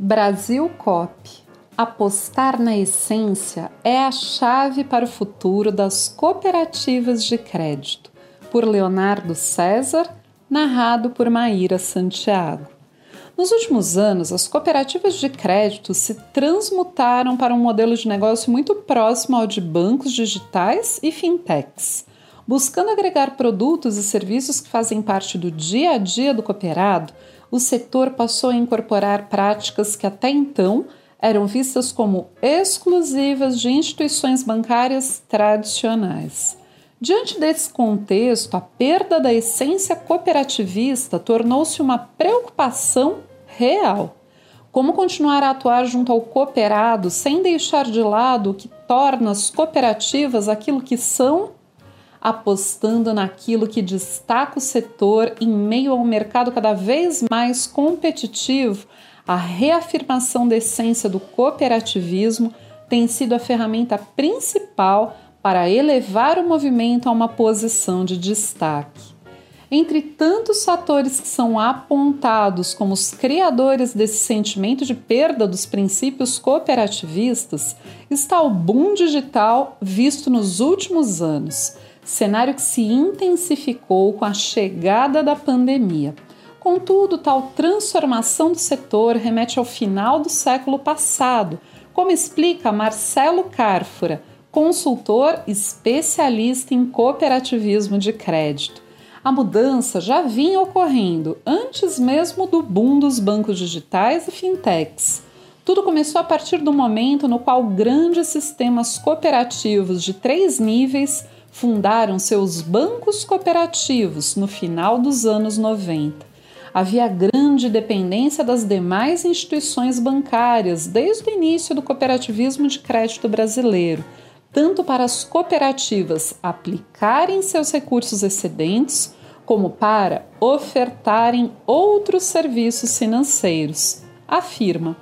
Brasil Cop. Apostar na essência é a chave para o futuro das cooperativas de crédito, por Leonardo César, narrado por Maíra Santiago. Nos últimos anos, as cooperativas de crédito se transmutaram para um modelo de negócio muito próximo ao de bancos digitais e fintechs. Buscando agregar produtos e serviços que fazem parte do dia a dia do cooperado, o setor passou a incorporar práticas que até então eram vistas como exclusivas de instituições bancárias tradicionais. Diante desse contexto, a perda da essência cooperativista tornou-se uma preocupação real. Como continuar a atuar junto ao cooperado sem deixar de lado o que torna as cooperativas aquilo que são, apostando naquilo que destaca o setor em meio a um mercado cada vez mais competitivo, a reafirmação da essência do cooperativismo tem sido a ferramenta principal para elevar o movimento a uma posição de destaque. Entre tantos fatores que são apontados como os criadores desse sentimento de perda dos princípios cooperativistas, está o boom digital visto nos últimos anos, cenário que se intensificou com a chegada da pandemia. Contudo, tal transformação do setor remete ao final do século passado, como explica Marcelo Carfora, consultor especialista em cooperativismo de crédito a mudança já vinha ocorrendo antes mesmo do boom dos bancos digitais e fintechs. Tudo começou a partir do momento no qual grandes sistemas cooperativos de três níveis fundaram seus bancos cooperativos no final dos anos 90. Havia grande dependência das demais instituições bancárias desde o início do cooperativismo de crédito brasileiro tanto para as cooperativas aplicarem seus recursos excedentes, como para ofertarem outros serviços financeiros, afirma.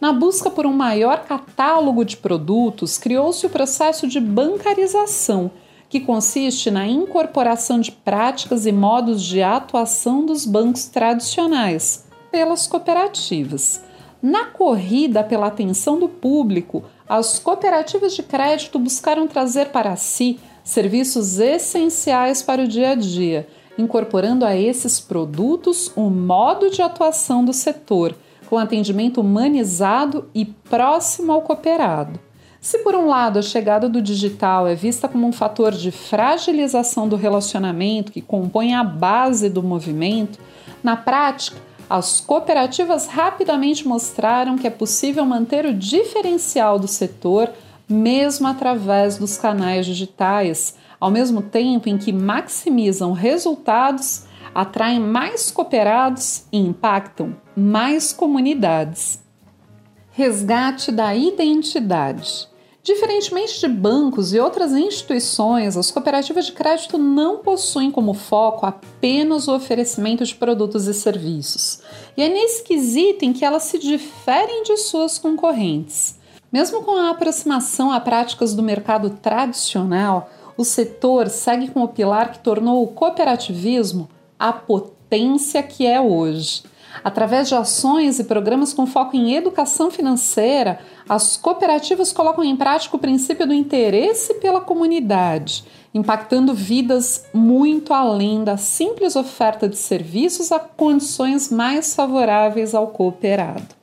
Na busca por um maior catálogo de produtos, criou-se o processo de bancarização, que consiste na incorporação de práticas e modos de atuação dos bancos tradicionais pelas cooperativas. Na corrida pela atenção do público, as cooperativas de crédito buscaram trazer para si serviços essenciais para o dia a dia incorporando a esses produtos o modo de atuação do setor, com atendimento humanizado e próximo ao cooperado. Se, por um lado, a chegada do digital é vista como um fator de fragilização do relacionamento que compõe a base do movimento, na prática, as cooperativas rapidamente mostraram que é possível manter o diferencial do setor mesmo através dos canais digitais, ao mesmo tempo em que maximizam resultados, atraem mais cooperados e impactam mais comunidades. Resgate da identidade. Diferentemente de bancos e outras instituições, as cooperativas de crédito não possuem como foco apenas o oferecimento de produtos e serviços. E é nesse quesito em que elas se diferem de suas concorrentes. Mesmo com a aproximação a práticas do mercado tradicional, o setor segue com o pilar que tornou o cooperativismo a potência que é hoje. Através de ações e programas com foco em educação financeira, as cooperativas colocam em prática o princípio do interesse pela comunidade, impactando vidas muito além da simples oferta de serviços a condições mais favoráveis ao cooperado.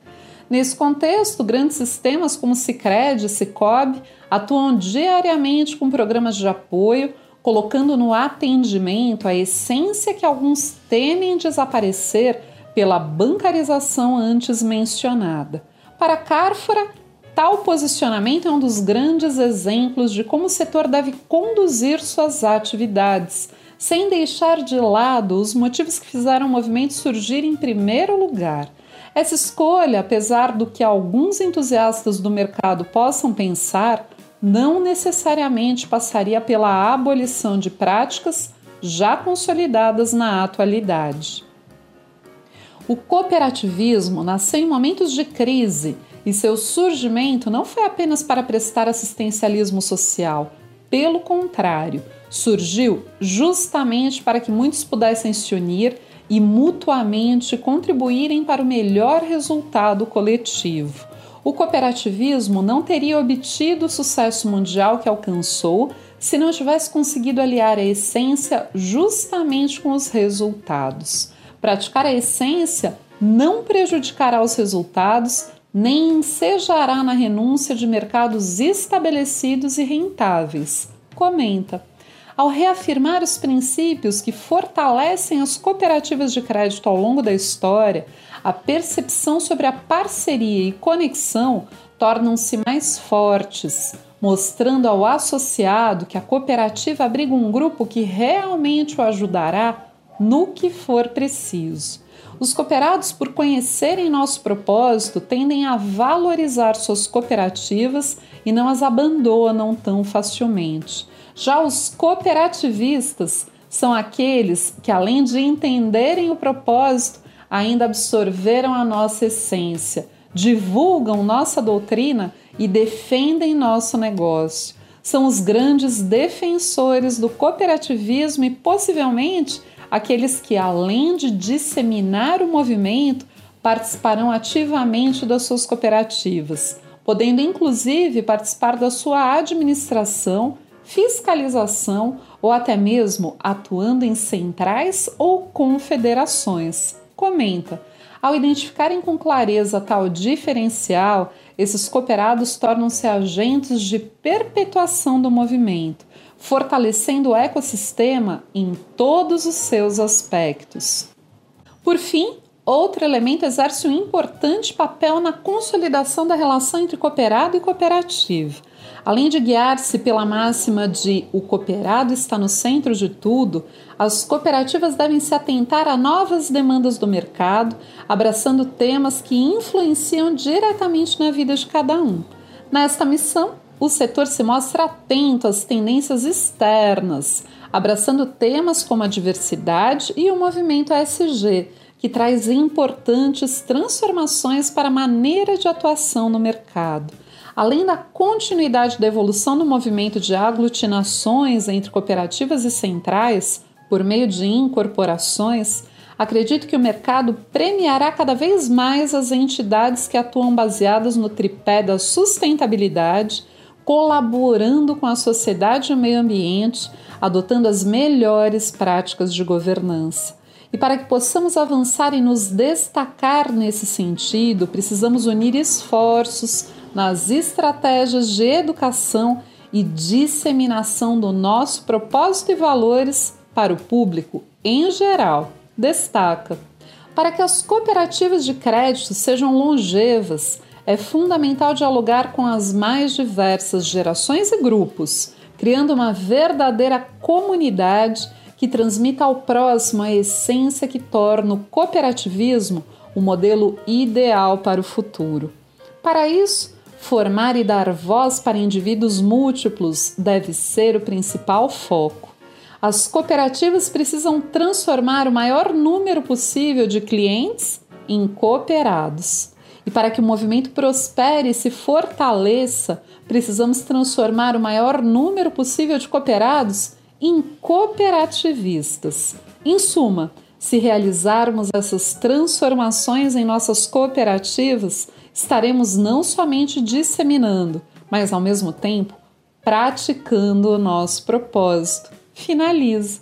Nesse contexto, grandes sistemas como Sicredi e Cicobi atuam diariamente com programas de apoio, colocando no atendimento a essência que alguns temem desaparecer pela bancarização antes mencionada. Para Carfora, tal posicionamento é um dos grandes exemplos de como o setor deve conduzir suas atividades, sem deixar de lado os motivos que fizeram o movimento surgir em primeiro lugar – essa escolha, apesar do que alguns entusiastas do mercado possam pensar, não necessariamente passaria pela abolição de práticas já consolidadas na atualidade. O cooperativismo nasceu em momentos de crise e seu surgimento não foi apenas para prestar assistencialismo social, pelo contrário, surgiu justamente para que muitos pudessem se unir e mutuamente contribuírem para o melhor resultado coletivo. O cooperativismo não teria obtido o sucesso mundial que alcançou se não tivesse conseguido aliar a essência justamente com os resultados. Praticar a essência não prejudicará os resultados nem ensejará na renúncia de mercados estabelecidos e rentáveis. Comenta. Ao reafirmar os princípios que fortalecem as cooperativas de crédito ao longo da história, a percepção sobre a parceria e conexão tornam-se mais fortes, mostrando ao associado que a cooperativa abriga um grupo que realmente o ajudará no que for preciso. Os cooperados, por conhecerem nosso propósito, tendem a valorizar suas cooperativas e não as abandonam tão facilmente. Já os cooperativistas são aqueles que, além de entenderem o propósito, ainda absorveram a nossa essência, divulgam nossa doutrina e defendem nosso negócio. São os grandes defensores do cooperativismo e possivelmente aqueles que, além de disseminar o movimento, participarão ativamente das suas cooperativas, podendo inclusive participar da sua administração, fiscalização ou até mesmo atuando em centrais ou confederações. Comenta. Ao identificarem com clareza tal diferencial, esses cooperados tornam-se agentes de perpetuação do movimento, fortalecendo o ecossistema em todos os seus aspectos. Por fim, outro elemento exerce um importante papel na consolidação da relação entre cooperado e cooperativo. Além de guiar-se pela máxima de o cooperado está no centro de tudo, as cooperativas devem se atentar a novas demandas do mercado, abraçando temas que influenciam diretamente na vida de cada um. Nesta missão, o setor se mostra atento às tendências externas, abraçando temas como a diversidade e o movimento ESG, que traz importantes transformações para a maneira de atuação no mercado. Além da continuidade da evolução do movimento de aglutinações entre cooperativas e centrais, por meio de incorporações, acredito que o mercado premiará cada vez mais as entidades que atuam baseadas no tripé da sustentabilidade, colaborando com a sociedade e o meio ambiente, adotando as melhores práticas de governança. E para que possamos avançar e nos destacar nesse sentido, precisamos unir esforços nas estratégias de educação e disseminação do nosso propósito e valores para o público em geral. Destaca: para que as cooperativas de crédito sejam longevas, é fundamental dialogar com as mais diversas gerações e grupos, criando uma verdadeira comunidade que transmita ao próximo a essência que torna o cooperativismo o modelo ideal para o futuro. Para isso, formar e dar voz para indivíduos múltiplos deve ser o principal foco. As cooperativas precisam transformar o maior número possível de clientes em cooperados. E para que o movimento prospere e se fortaleça, precisamos transformar o maior número possível de cooperados em cooperativistas. Em suma, se realizarmos essas transformações em nossas cooperativas, estaremos não somente disseminando, mas ao mesmo tempo praticando o nosso propósito. Finaliza.